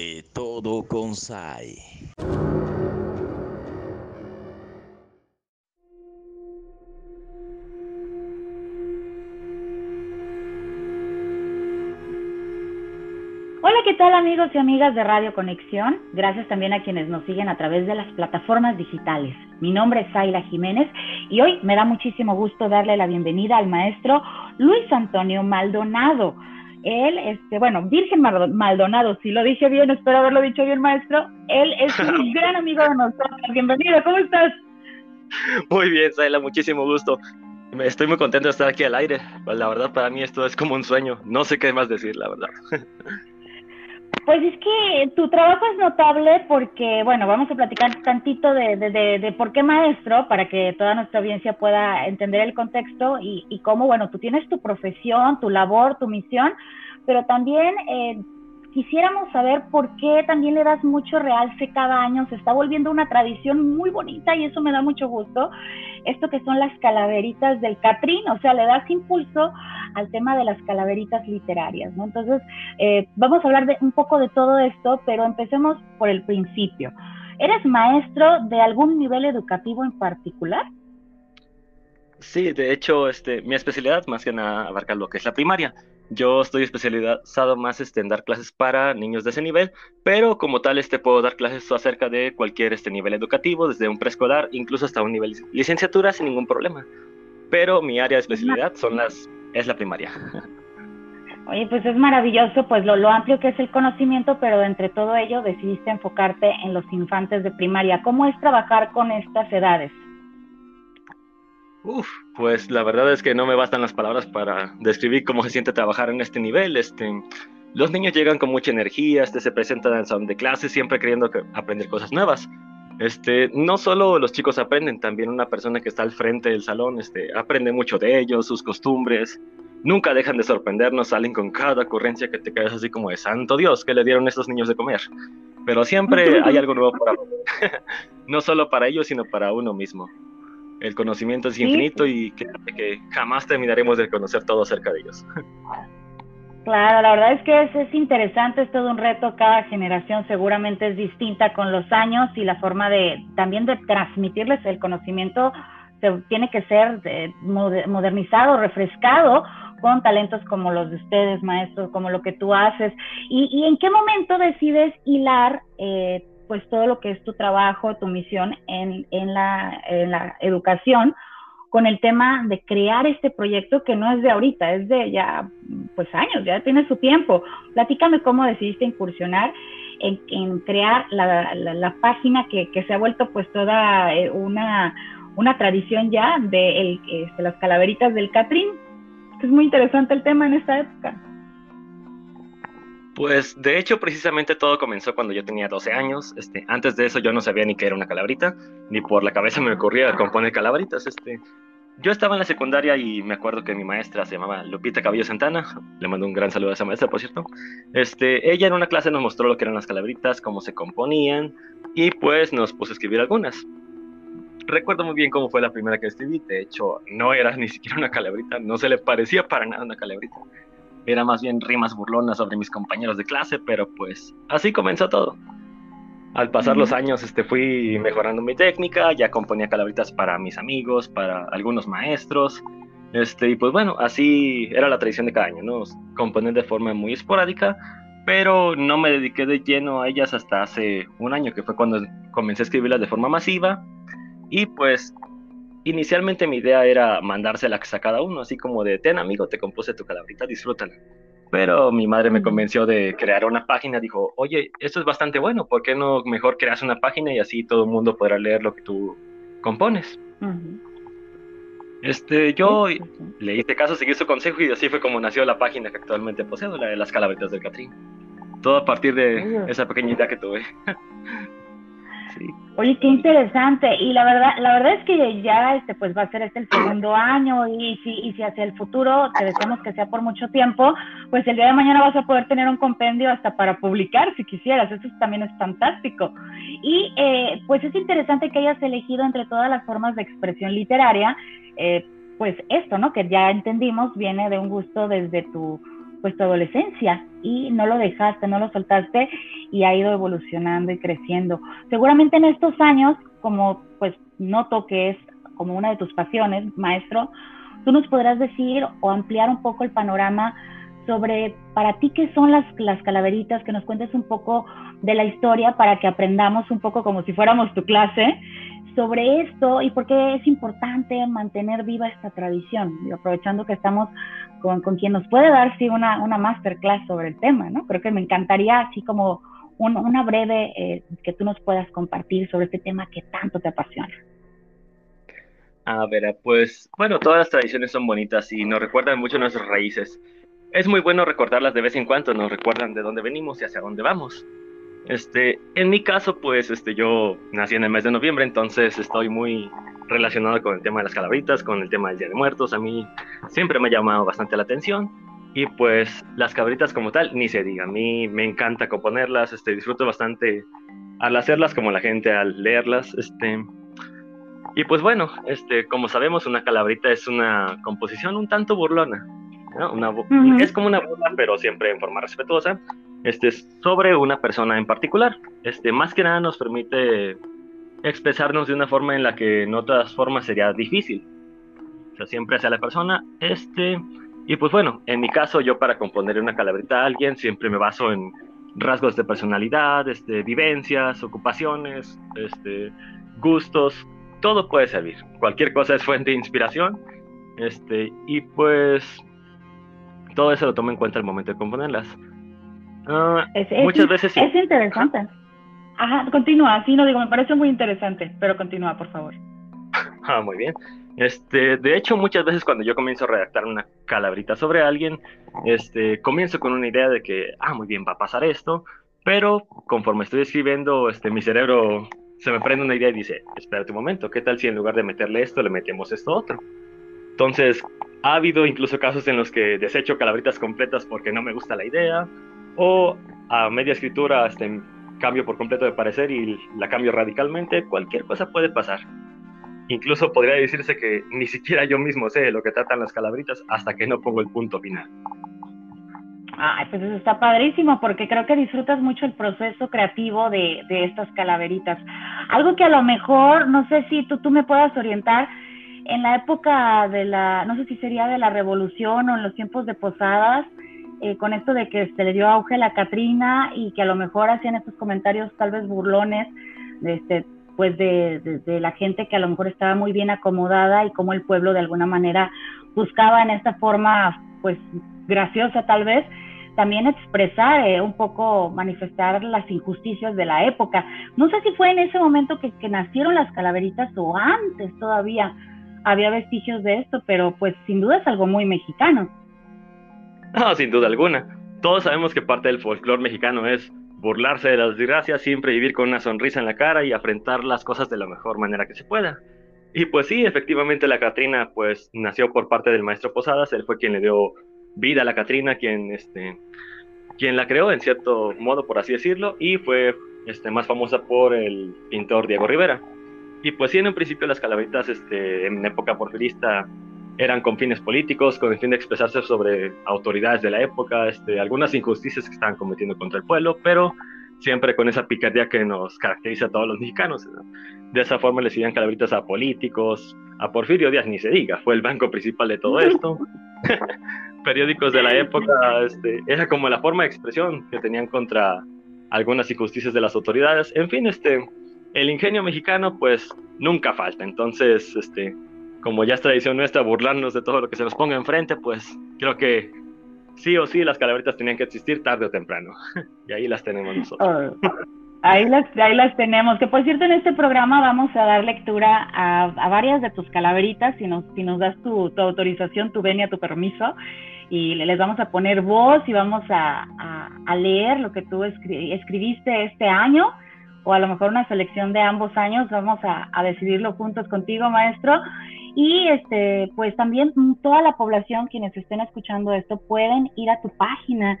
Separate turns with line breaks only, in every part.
De todo con Sai.
Hola, ¿qué tal amigos y amigas de Radio Conexión? Gracias también a quienes nos siguen a través de las plataformas digitales. Mi nombre es Zaila Jiménez y hoy me da muchísimo gusto darle la bienvenida al maestro Luis Antonio Maldonado. Él, este, bueno, Virgen Maldonado, si lo dije bien, espero haberlo dicho bien, maestro. Él es un gran amigo de nosotros. Bienvenido, ¿cómo estás?
Muy bien, Zaila, muchísimo gusto. Estoy muy contento de estar aquí al aire. La verdad, para mí esto es como un sueño. No sé qué más decir, la verdad.
Pues es que tu trabajo es notable porque, bueno, vamos a platicar tantito de, de, de, por qué maestro, para que toda nuestra audiencia pueda entender el contexto y, y cómo, bueno, tú tienes tu profesión, tu labor, tu misión, pero también eh, quisiéramos saber por qué también le das mucho realce cada año, se está volviendo una tradición muy bonita y eso me da mucho gusto, esto que son las calaveritas del Catrín, o sea, le das impulso al tema de las calaveritas literarias, ¿no? Entonces, eh, vamos a hablar de un poco de todo esto, pero empecemos por el principio. ¿Eres maestro de algún nivel educativo en particular?
Sí, de hecho, este, mi especialidad más que nada abarca lo que es la primaria. Yo estoy especializado más este, en dar clases para niños de ese nivel, pero como tal este, puedo dar clases acerca de cualquier este, nivel educativo, desde un preescolar, incluso hasta un nivel licenciatura sin ningún problema. Pero mi área de especialidad son las, es la primaria.
Oye, pues es maravilloso, pues lo, lo amplio que es el conocimiento, pero entre todo ello decidiste enfocarte en los infantes de primaria. ¿Cómo es trabajar con estas edades?
Uf, pues la verdad es que no me bastan las palabras para describir cómo se siente trabajar en este nivel. Este, los niños llegan con mucha energía, este, se presentan al salón de clases siempre queriendo aprender cosas nuevas. Este, no solo los chicos aprenden, también una persona que está al frente del salón este, aprende mucho de ellos, sus costumbres. Nunca dejan de sorprendernos, salen con cada ocurrencia que te quedas así como de santo Dios que le dieron estos niños de comer. Pero siempre hay algo nuevo para no solo para ellos, sino para uno mismo. El conocimiento es infinito y que, que, jamás terminaremos de conocer todo acerca de ellos.
Claro, la verdad es que es, es, interesante, es todo un reto, cada generación seguramente es distinta con los años y la forma de también de transmitirles el conocimiento se, tiene que ser de, modernizado, refrescado con talentos como los de ustedes, maestros, como lo que tú haces. ¿Y, y en qué momento decides hilar eh, pues todo lo que es tu trabajo, tu misión en, en, la, en la educación con el tema de crear este proyecto que no es de ahorita, es de ya pues años, ya tiene su tiempo. Platícame cómo decidiste incursionar en, en crear la, la, la página que, que, se ha vuelto pues toda eh, una, una tradición ya de el, este, las calaveritas del Catrín. Es muy interesante el tema en esta época.
Pues de hecho precisamente todo comenzó cuando yo tenía 12 años. Este, antes de eso yo no sabía ni qué era una calabrita, ni por la cabeza me ocurría componer calabritas. Este, yo estaba en la secundaria y me acuerdo que mi maestra se llamaba Lupita Cabello Santana. Le mando un gran saludo a esa maestra, por cierto. Este, ella en una clase nos mostró lo que eran las calabritas, cómo se componían y pues nos puso a escribir algunas. Recuerdo muy bien cómo fue la primera que escribí. De hecho, no era ni siquiera una calabrita, no se le parecía para nada una calabrita era más bien rimas burlonas sobre mis compañeros de clase, pero pues así comenzó todo. Al pasar los años este, fui mejorando mi técnica, ya componía calabritas para mis amigos, para algunos maestros, este, y pues bueno, así era la tradición de cada año, ¿no? Componer de forma muy esporádica, pero no me dediqué de lleno a ellas hasta hace un año, que fue cuando comencé a escribirlas de forma masiva, y pues Inicialmente mi idea era mandárselas a cada uno, así como de, ten amigo, te compuse tu calabrita, disfrútala. Pero mi madre me convenció de crear una página, dijo, oye, esto es bastante bueno, ¿por qué no mejor creas una página y así todo el mundo podrá leer lo que tú compones? Este, yo le hice caso, seguí su consejo y así fue como nació la página que actualmente poseo, la de las calabritas del Catrín. Todo a partir de esa pequeña idea que tuve.
Oye, qué interesante. Y la verdad, la verdad es que ya este pues va a ser este el segundo año y si, y si hacia el futuro te deseamos que sea por mucho tiempo, pues el día de mañana vas a poder tener un compendio hasta para publicar si quisieras. Eso también es fantástico. Y eh, pues es interesante que hayas elegido entre todas las formas de expresión literaria, eh, pues esto, ¿no? Que ya entendimos viene de un gusto desde tu pues tu adolescencia y no lo dejaste, no lo soltaste y ha ido evolucionando y creciendo. Seguramente en estos años, como pues noto que es como una de tus pasiones, maestro, tú nos podrás decir o ampliar un poco el panorama sobre para ti qué son las, las calaveritas, que nos cuentes un poco de la historia para que aprendamos un poco como si fuéramos tu clase sobre esto y por qué es importante mantener viva esta tradición, y aprovechando que estamos con, con, quien nos puede dar sí, una, una masterclass sobre el tema, ¿no? Creo que me encantaría así como una breve eh, que tú nos puedas compartir sobre este tema que tanto te apasiona.
A ver, pues bueno, todas las tradiciones son bonitas y nos recuerdan mucho nuestras raíces. Es muy bueno recordarlas de vez en cuando, nos recuerdan de dónde venimos y hacia dónde vamos. Este, en mi caso, pues, este, yo nací en el mes de noviembre, entonces estoy muy relacionado con el tema de las calabritas, con el tema del Día de Muertos. A mí siempre me ha llamado bastante la atención. Y pues las cabritas como tal, ni se diga. A mí me encanta componerlas, este, disfruto bastante al hacerlas como la gente al leerlas. Este, y pues bueno, este, como sabemos, una calabrita es una composición un tanto burlona. Una, Es como una burla, pero siempre en forma respetuosa este, sobre una persona en particular. Este, más que nada nos permite expresarnos de una forma en la que en otras formas sería difícil. O sea, siempre hacia la persona. Este, y pues bueno, en mi caso, yo para componer una calabrita a alguien siempre me baso en rasgos de personalidad, este, vivencias, ocupaciones, este, gustos, todo puede servir. Cualquier cosa es fuente de inspiración. Este, y pues todo eso lo tomo en cuenta al momento de componerlas.
Ah, muchas veces sí. Es interesante. Ajá, continúa, sí, no digo, me parece muy interesante, pero continúa, por favor.
Ah, muy bien. Este, de hecho, muchas veces cuando yo comienzo a redactar una calabrita sobre alguien, este, comienzo con una idea de que, ah, muy bien, va a pasar esto, pero conforme estoy escribiendo, este, mi cerebro se me prende una idea y dice, espérate un momento, ¿qué tal si en lugar de meterle esto, le metemos esto otro? Entonces, ha habido incluso casos en los que desecho calabritas completas porque no me gusta la idea, o a media escritura este, cambio por completo de parecer y la cambio radicalmente, cualquier cosa puede pasar. Incluso podría decirse que ni siquiera yo mismo sé lo que tratan las calabritas hasta que no pongo el punto final.
Ay, pues eso está padrísimo porque creo que disfrutas mucho el proceso creativo de, de, estas calaveritas. Algo que a lo mejor, no sé si tú, tú me puedas orientar, en la época de la, no sé si sería de la revolución o en los tiempos de posadas, eh, con esto de que se le dio auge a la Catrina y que a lo mejor hacían estos comentarios tal vez burlones, de este, pues de, la gente que a lo mejor estaba muy bien acomodada y como el pueblo de alguna manera buscaba en esta forma pues graciosa tal vez también expresar eh, un poco, manifestar las injusticias de la época. No sé si fue en ese momento que, que nacieron las calaveritas o antes todavía había vestigios de esto, pero pues sin duda es algo muy mexicano.
Sin duda alguna. Todos sabemos que parte del folclore mexicano es burlarse de las desgracias, siempre vivir con una sonrisa en la cara y afrontar las cosas de la mejor manera que se pueda. Y pues sí, efectivamente la Catrina pues nació por parte del maestro Posadas, él fue quien le dio vida a la Catrina, quien, este, quien la creó en cierto modo, por así decirlo, y fue este, más famosa por el pintor Diego Rivera. Y pues sí, en un principio las calaveritas este, en época porfirista eran con fines políticos, con el fin de expresarse sobre autoridades de la época, este, algunas injusticias que estaban cometiendo contra el pueblo, pero siempre con esa picardía que nos caracteriza a todos los mexicanos. De esa forma le hacían calaveritas a políticos, a Porfirio Díaz ni se diga, fue el banco principal de todo esto. Periódicos de la época, este, era como la forma de expresión que tenían contra algunas injusticias de las autoridades. En fin, este, el ingenio mexicano pues nunca falta, entonces este, como ya es tradición nuestra burlarnos de todo lo que se nos ponga enfrente, pues creo que sí o sí las calaveritas tenían que existir tarde o temprano. y ahí las tenemos nosotros.
Oh, ahí las, ahí las tenemos. Que por cierto, en este programa vamos a dar lectura a, a varias de tus calaveritas, si nos, si nos das tu, tu autorización, tu venia, tu permiso, y les vamos a poner voz y vamos a, a, leer lo que tú escribiste este año o a lo mejor una selección de ambos años, vamos a, a, decidirlo juntos contigo, maestro, y este, pues también toda la población, quienes estén escuchando esto, pueden ir a tu página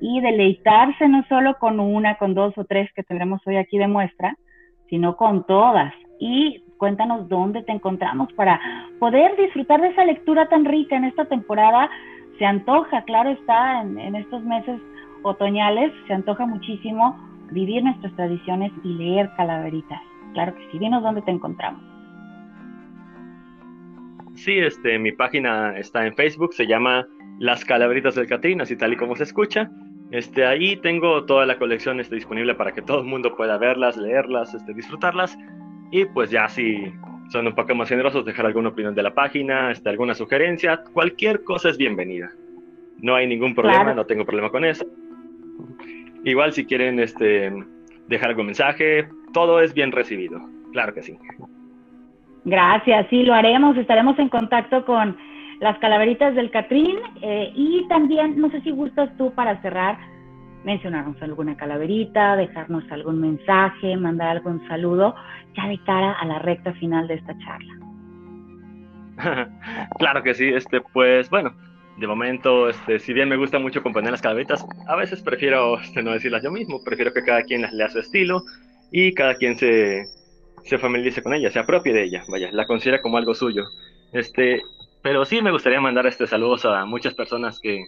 y deleitarse no solo con una, con dos o tres que tendremos hoy aquí de muestra, sino con todas. Y cuéntanos dónde te encontramos para poder disfrutar de esa lectura tan rica en esta temporada se antoja, claro está, en, estos meses otoñales, se antoja muchísimo vivir nuestras tradiciones y leer calaveritas. Claro que sí, dinos dónde te encontramos.
Sí, este, mi página está en Facebook, se llama Las Calaveritas del Catrín, así tal y como se escucha. Este, ahí tengo toda la colección este, disponible para que todo el mundo pueda verlas, leerlas, este, disfrutarlas. Y pues ya si son un poco más generosos, dejar alguna opinión de la página, este, alguna sugerencia, cualquier cosa es bienvenida. No hay ningún problema, no tengo problema con eso. Igual si quieren este, dejar algún mensaje, todo es bien recibido. Claro que sí.
Gracias, sí, lo haremos. Estaremos en contacto con las calaveritas del Catrín. Eh, y también, no sé si gustas tú para cerrar, mencionarnos alguna calaverita, dejarnos algún mensaje, mandar algún saludo, ya de cara a la recta final de esta charla.
claro que sí, este, pues bueno, de momento, este, si bien me gusta mucho componer las calaveritas, a veces prefiero este, no decirlas yo mismo, prefiero que cada quien las lea a su estilo y cada quien se, se familiarice con ella, se apropie de ella, vaya, la considera como algo suyo. Este, pero sí me gustaría mandar este saludos a muchas personas que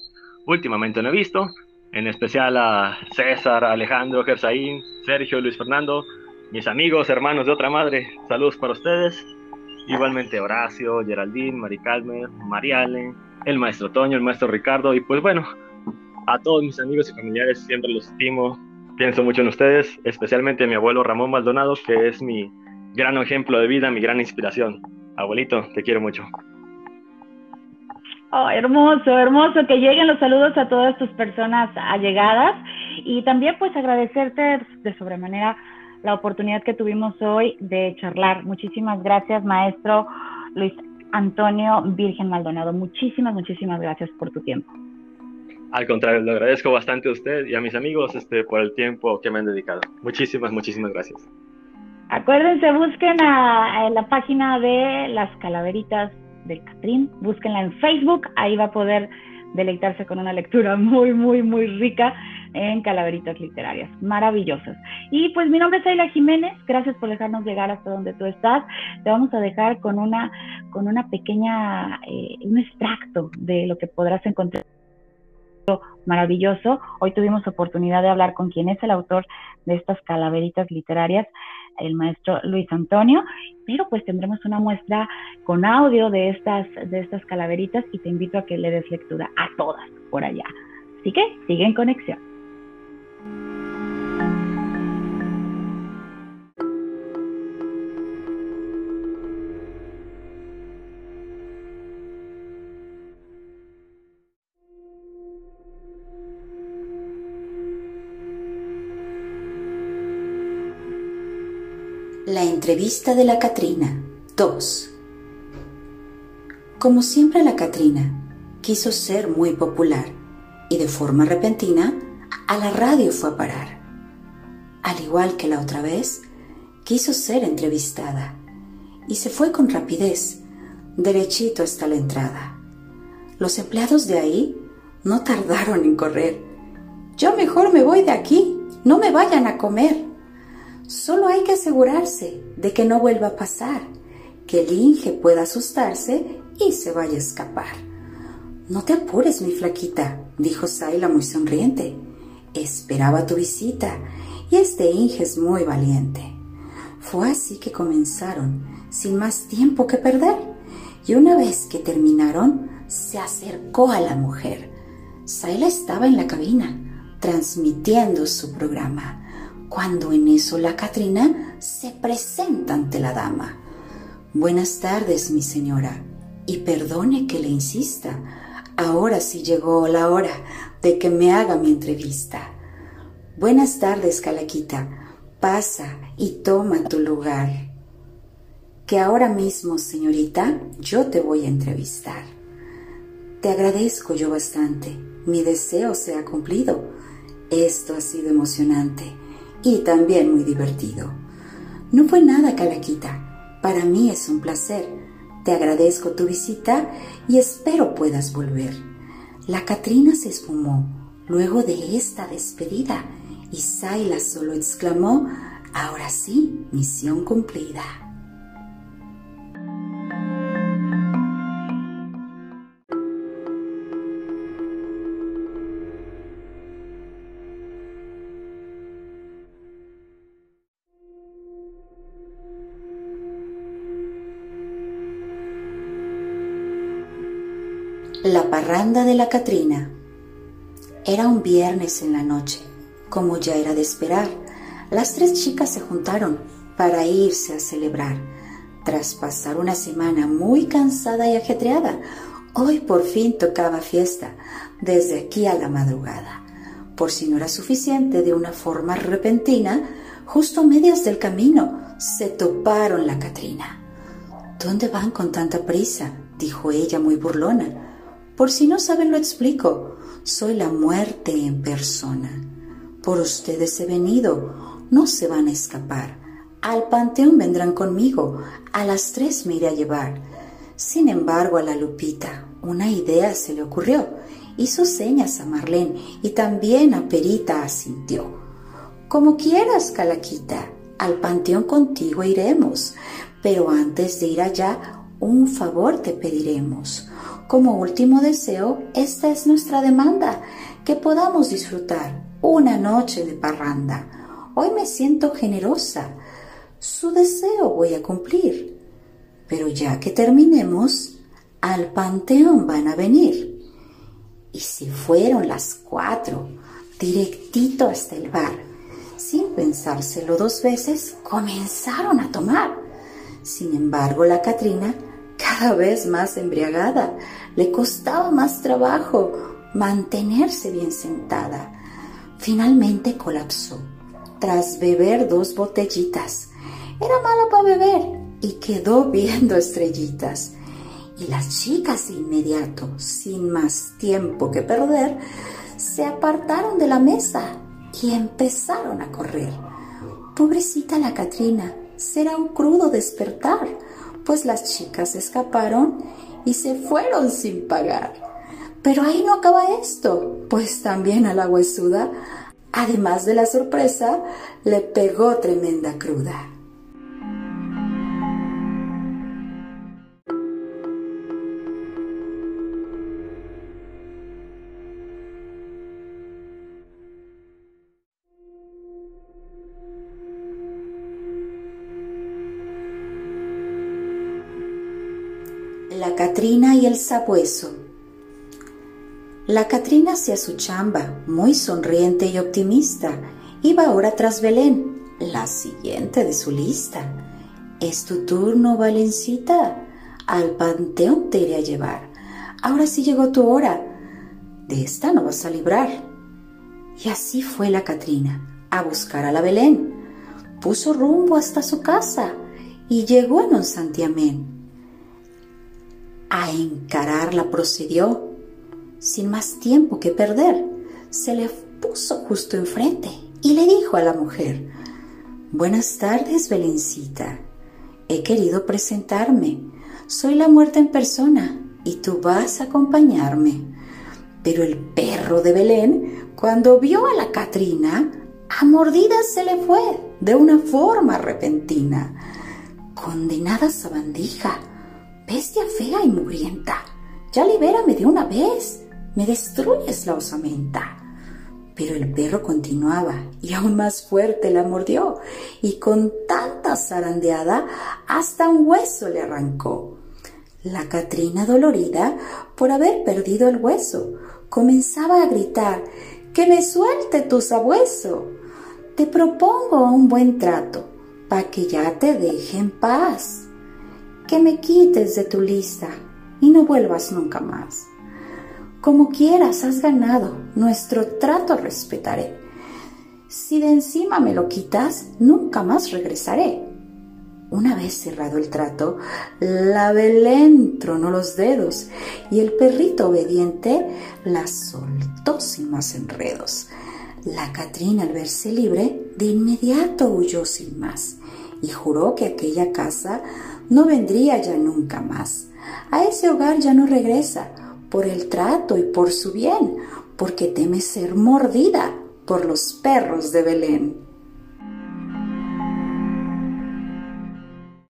últimamente no he visto, en especial a César, Alejandro, Gersaín, Sergio, Luis Fernando, mis amigos, hermanos de otra madre, saludos para ustedes. Igualmente Horacio, Geraldine, Mari Calmer, Mariale, el maestro Toño, el maestro Ricardo, y pues bueno, a todos mis amigos y familiares siempre los estimo, pienso mucho en ustedes, especialmente a mi abuelo Ramón Maldonado, que es mi gran ejemplo de vida, mi gran inspiración. Abuelito, te quiero mucho.
Oh, hermoso, hermoso que lleguen los saludos a todas tus personas allegadas y también pues agradecerte de sobremanera la oportunidad que tuvimos hoy de charlar. Muchísimas gracias, maestro Luis Antonio Virgen Maldonado. Muchísimas, muchísimas gracias por tu tiempo.
Al contrario, le agradezco bastante a usted y a mis amigos este, por el tiempo que me han dedicado. Muchísimas, muchísimas gracias.
Acuérdense, busquen a, la página de las calaveritas del Catrín. Búsquenla en Facebook, ahí va a poder deleitarse con una lectura muy, muy, muy rica en calaveritas literarias, maravillosas. Y pues mi nombre es Ayla Jiménez, gracias por dejarnos llegar hasta donde tú estás. Te vamos a dejar con una, con una pequeña, eh, un extracto de lo que podrás encontrar maravilloso. Hoy tuvimos oportunidad de hablar con quien es el autor de estas calaveritas literarias, el maestro Luis Antonio, pero pues tendremos una muestra con audio de estas, de estas calaveritas y te invito a que le des lectura a todas por allá. Así que sigue en conexión.
La entrevista de la Catrina 2 Como siempre la Catrina quiso ser muy popular y de forma repentina a la radio fue a parar. Al igual que la otra vez, quiso ser entrevistada y se fue con rapidez, derechito hasta la entrada. Los empleados de ahí no tardaron en correr. Yo mejor me voy de aquí, no me vayan a comer. Solo hay que asegurarse de que no vuelva a pasar, que el Inge pueda asustarse y se vaya a escapar. No te apures, mi flaquita, dijo Saila muy sonriente. Esperaba tu visita y este Inge es muy valiente. Fue así que comenzaron, sin más tiempo que perder, y una vez que terminaron, se acercó a la mujer. Saila estaba en la cabina, transmitiendo su programa cuando en eso la Catrina se presenta ante la dama. Buenas tardes, mi señora, y perdone que le insista. Ahora sí llegó la hora de que me haga mi entrevista. Buenas tardes, Calaquita. Pasa y toma tu lugar. Que ahora mismo, señorita, yo te voy a entrevistar. Te agradezco yo bastante. Mi deseo se ha cumplido. Esto ha sido emocionante y también muy divertido. No fue nada, Calaquita. Para mí es un placer. Te agradezco tu visita y espero puedas volver. La Catrina se esfumó luego de esta despedida y Saila solo exclamó, ahora sí, misión cumplida. La parranda de la Catrina. Era un viernes en la noche, como ya era de esperar. Las tres chicas se juntaron para irse a celebrar. Tras pasar una semana muy cansada y ajetreada, hoy por fin tocaba fiesta, desde aquí a la madrugada. Por si no era suficiente, de una forma repentina, justo a medias del camino, se toparon la Catrina. ¿Dónde van con tanta prisa? dijo ella muy burlona. Por si no saben lo explico, soy la muerte en persona. Por ustedes he venido, no se van a escapar. Al panteón vendrán conmigo, a las tres me iré a llevar. Sin embargo, a la Lupita una idea se le ocurrió. Hizo señas a Marlene y también a Perita asintió. Como quieras, Calaquita, al panteón contigo iremos, pero antes de ir allá, un favor te pediremos. Como último deseo, esta es nuestra demanda, que podamos disfrutar una noche de parranda. Hoy me siento generosa, su deseo voy a cumplir. Pero ya que terminemos, al panteón van a venir. Y si fueron las cuatro, directito hasta el bar, sin pensárselo dos veces, comenzaron a tomar. Sin embargo, la Catrina, cada vez más embriagada, le costaba más trabajo mantenerse bien sentada. Finalmente colapsó tras beber dos botellitas. Era mala para beber y quedó viendo estrellitas. Y las chicas de inmediato, sin más tiempo que perder, se apartaron de la mesa y empezaron a correr. Pobrecita la Catrina, será un crudo despertar, pues las chicas escaparon y se fueron sin pagar. Pero ahí no acaba esto, pues también a la huesuda, además de la sorpresa, le pegó tremenda cruda. Catrina y el Sabueso. La Catrina hacía su chamba, muy sonriente y optimista. Iba ahora tras Belén, la siguiente de su lista. Es tu turno, Valencita. Al panteón te iré a llevar. Ahora sí llegó tu hora. De esta no vas a librar. Y así fue la Catrina, a buscar a la Belén. Puso rumbo hasta su casa y llegó en un santiamén a encararla procedió. Sin más tiempo que perder, se le puso justo enfrente y le dijo a la mujer, Buenas tardes, Belencita. He querido presentarme. Soy la muerte en persona y tú vas a acompañarme. Pero el perro de Belén, cuando vio a la Catrina, a mordidas se le fue de una forma repentina. Condenada sabandija, bestia fea y mugrienta, ya libérame de una vez, me destruyes la osamenta. Pero el perro continuaba y aún más fuerte la mordió y con tanta zarandeada hasta un hueso le arrancó. La Catrina dolorida por haber perdido el hueso comenzaba a gritar que me suelte tu sabueso. Te propongo un buen trato para que ya te deje en paz que me quites de tu lista y no vuelvas nunca más. Como quieras, has ganado, nuestro trato respetaré. Si de encima me lo quitas, nunca más regresaré. Una vez cerrado el trato, la Belén tronó los dedos y el perrito obediente la soltó sin más enredos. La Catrina, al verse libre, de inmediato huyó sin más y juró que aquella casa no vendría ya nunca más. A ese hogar ya no regresa, por el trato y por su bien, porque teme ser mordida por los perros de Belén.